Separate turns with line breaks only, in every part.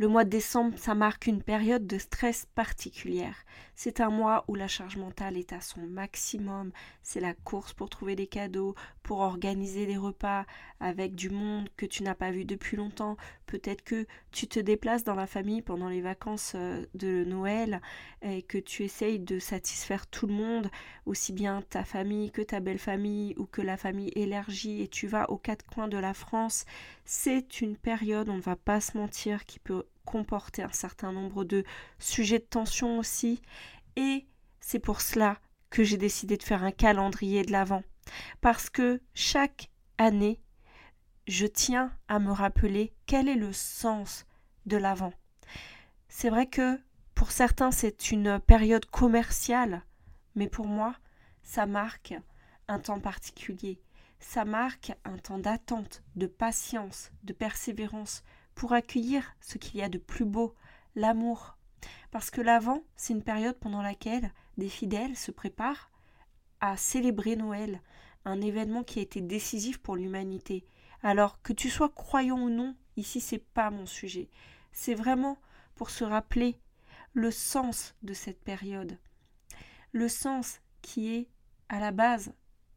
le mois de décembre, ça marque une période de stress particulière. C'est un mois où la charge mentale est à son maximum. C'est la course pour trouver des cadeaux, pour organiser des repas avec du monde que tu n'as pas vu depuis longtemps. Peut-être que tu te déplaces dans la famille pendant les vacances euh, de Noël et que tu essayes de satisfaire tout le monde, aussi bien ta famille que ta belle famille ou que la famille élargie et tu vas aux quatre coins de la France. C'est une période, on ne va pas se mentir, qui peut comporter un certain nombre de sujets de tension aussi. Et c'est pour cela que j'ai décidé de faire un calendrier de l'Avent. Parce que chaque année, je tiens à me rappeler quel est le sens de l'Avent. C'est vrai que pour certains, c'est une période commerciale, mais pour moi, ça marque un temps particulier. Ça marque un temps d'attente, de patience, de persévérance, pour accueillir ce qu'il y a de plus beau, l'amour. Parce que l'Avent, c'est une période pendant laquelle des fidèles se préparent à célébrer Noël, un événement qui a été décisif pour l'humanité. Alors que tu sois croyant ou non, ici c'est pas mon sujet. C'est vraiment pour se rappeler le sens de cette période. Le sens qui est à la base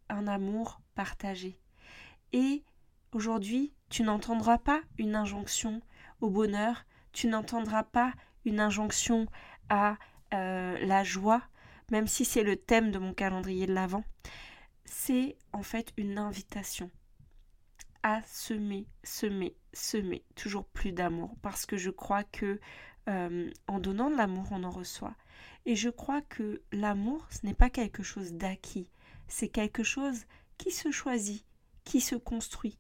un amour partagé. Et aujourd'hui, tu n'entendras pas une injonction au bonheur, tu n'entendras pas une injonction à euh, la joie, même si c'est le thème de mon calendrier de l'Avent. C'est en fait une invitation à semer, semer, semer toujours plus d'amour, parce que je crois que euh, en donnant de l'amour, on en reçoit. Et je crois que l'amour, ce n'est pas quelque chose d'acquis, c'est quelque chose qui se choisit, qui se construit.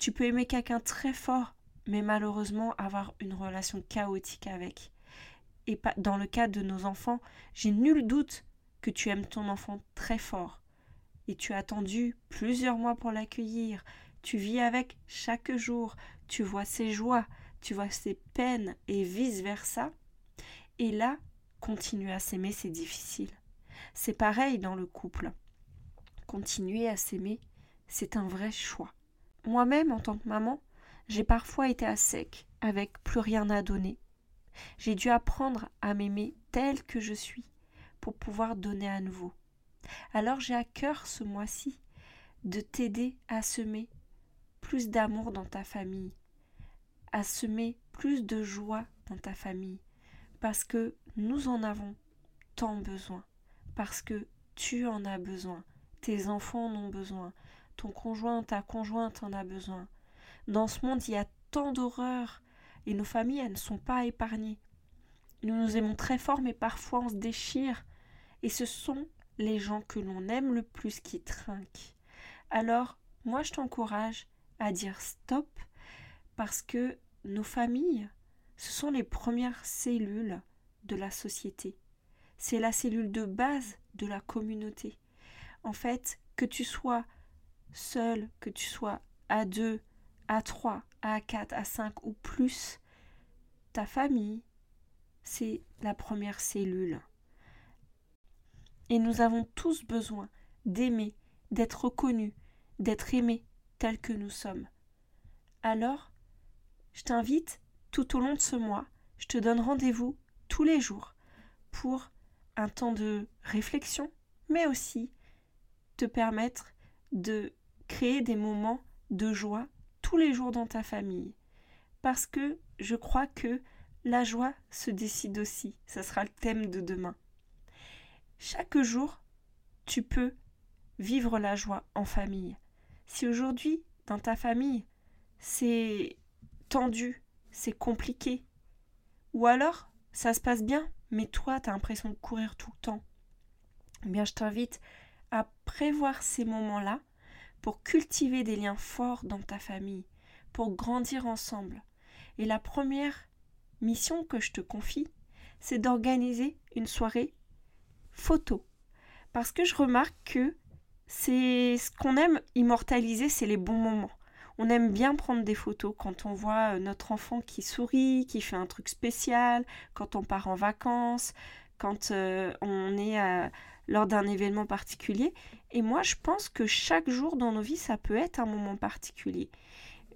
Tu peux aimer quelqu'un très fort, mais malheureusement avoir une relation chaotique avec. Et dans le cas de nos enfants, j'ai nul doute que tu aimes ton enfant très fort. Et tu as attendu plusieurs mois pour l'accueillir. Tu vis avec chaque jour. Tu vois ses joies, tu vois ses peines et vice-versa. Et là, continuer à s'aimer, c'est difficile. C'est pareil dans le couple. Continuer à s'aimer, c'est un vrai choix. Moi-même, en tant que maman, j'ai parfois été à sec, avec plus rien à donner. J'ai dû apprendre à m'aimer tel que je suis pour pouvoir donner à nouveau. Alors j'ai à cœur ce mois-ci de t'aider à semer plus d'amour dans ta famille, à semer plus de joie dans ta famille, parce que nous en avons tant besoin, parce que tu en as besoin, tes enfants en ont besoin, ton conjoint, ta conjointe en a besoin. Dans ce monde, il y a tant d'horreurs et nos familles, elles ne sont pas épargnées. Nous nous aimons très fort, mais parfois on se déchire. Et ce sont les gens que l'on aime le plus qui trinquent. Alors, moi, je t'encourage à dire stop parce que nos familles, ce sont les premières cellules de la société. C'est la cellule de base de la communauté. En fait, que tu sois seul, que tu sois à deux, à trois, à quatre, à cinq ou plus, ta famille, c'est la première cellule. Et nous avons tous besoin d'aimer, d'être reconnus, d'être aimés tels que nous sommes. Alors, je t'invite tout au long de ce mois, je te donne rendez-vous tous les jours pour un temps de réflexion, mais aussi te permettre de créer des moments de joie tous les jours dans ta famille. Parce que je crois que la joie se décide aussi. Ça sera le thème de demain. Chaque jour, tu peux vivre la joie en famille. Si aujourd'hui, dans ta famille, c'est tendu, c'est compliqué, ou alors ça se passe bien, mais toi, tu as l'impression de courir tout le temps, eh bien, je t'invite à prévoir ces moments-là pour cultiver des liens forts dans ta famille, pour grandir ensemble. Et la première mission que je te confie, c'est d'organiser une soirée photo. Parce que je remarque que c'est ce qu'on aime immortaliser, c'est les bons moments. On aime bien prendre des photos quand on voit euh, notre enfant qui sourit, qui fait un truc spécial, quand on part en vacances, quand euh, on est lors d'un événement particulier. Et moi, je pense que chaque jour dans nos vies, ça peut être un moment particulier.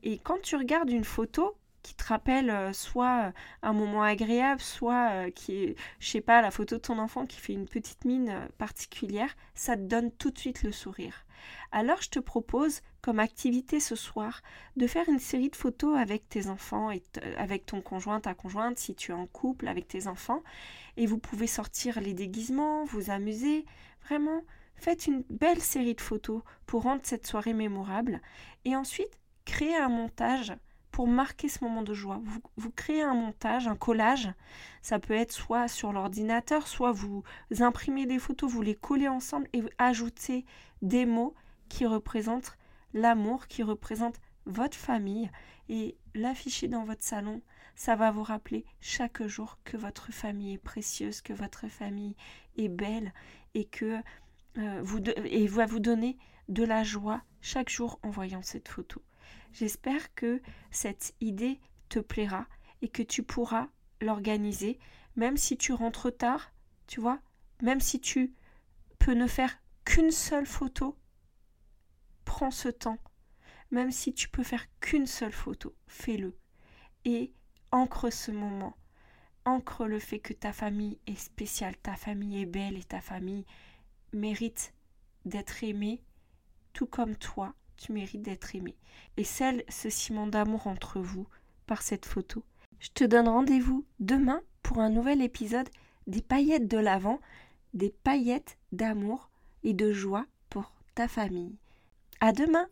Et quand tu regardes une photo, qui te rappelle euh, soit euh, un moment agréable, soit euh, qui est, sais pas, la photo de ton enfant qui fait une petite mine particulière, ça te donne tout de suite le sourire. Alors je te propose, comme activité ce soir, de faire une série de photos avec tes enfants et avec ton conjoint, ta conjointe, si tu es en couple avec tes enfants, et vous pouvez sortir les déguisements, vous amuser, vraiment. Faites une belle série de photos pour rendre cette soirée mémorable et ensuite créez un montage pour marquer ce moment de joie. Vous, créez un montage, un collage. Ça peut être soit sur l'ordinateur, soit vous imprimez des photos, vous les collez ensemble et vous ajoutez des mots qui représentent l'amour, qui représentent votre famille et l'afficher dans votre salon. Ça va vous rappeler chaque jour que votre famille est précieuse, que votre famille est belle et que euh, vous et va vous donner de la joie chaque jour en voyant cette photo. J'espère que cette idée te plaira et que tu pourras l'organiser, même si tu rentres tard, tu vois, même si tu peux ne faire qu'une seule photo, prends ce temps. Même si tu peux faire qu'une seule photo, fais-le. Et ancre ce moment. Ancre le fait que ta famille est spéciale, ta famille est belle et ta famille mérite d'être aimée, tout comme toi, tu mérites d'être aimé. Et celle ce ciment d'amour entre vous par cette photo. Je te donne rendez-vous demain pour un nouvel épisode des paillettes de l'Avent, des paillettes d'amour et de joie pour ta famille. À demain!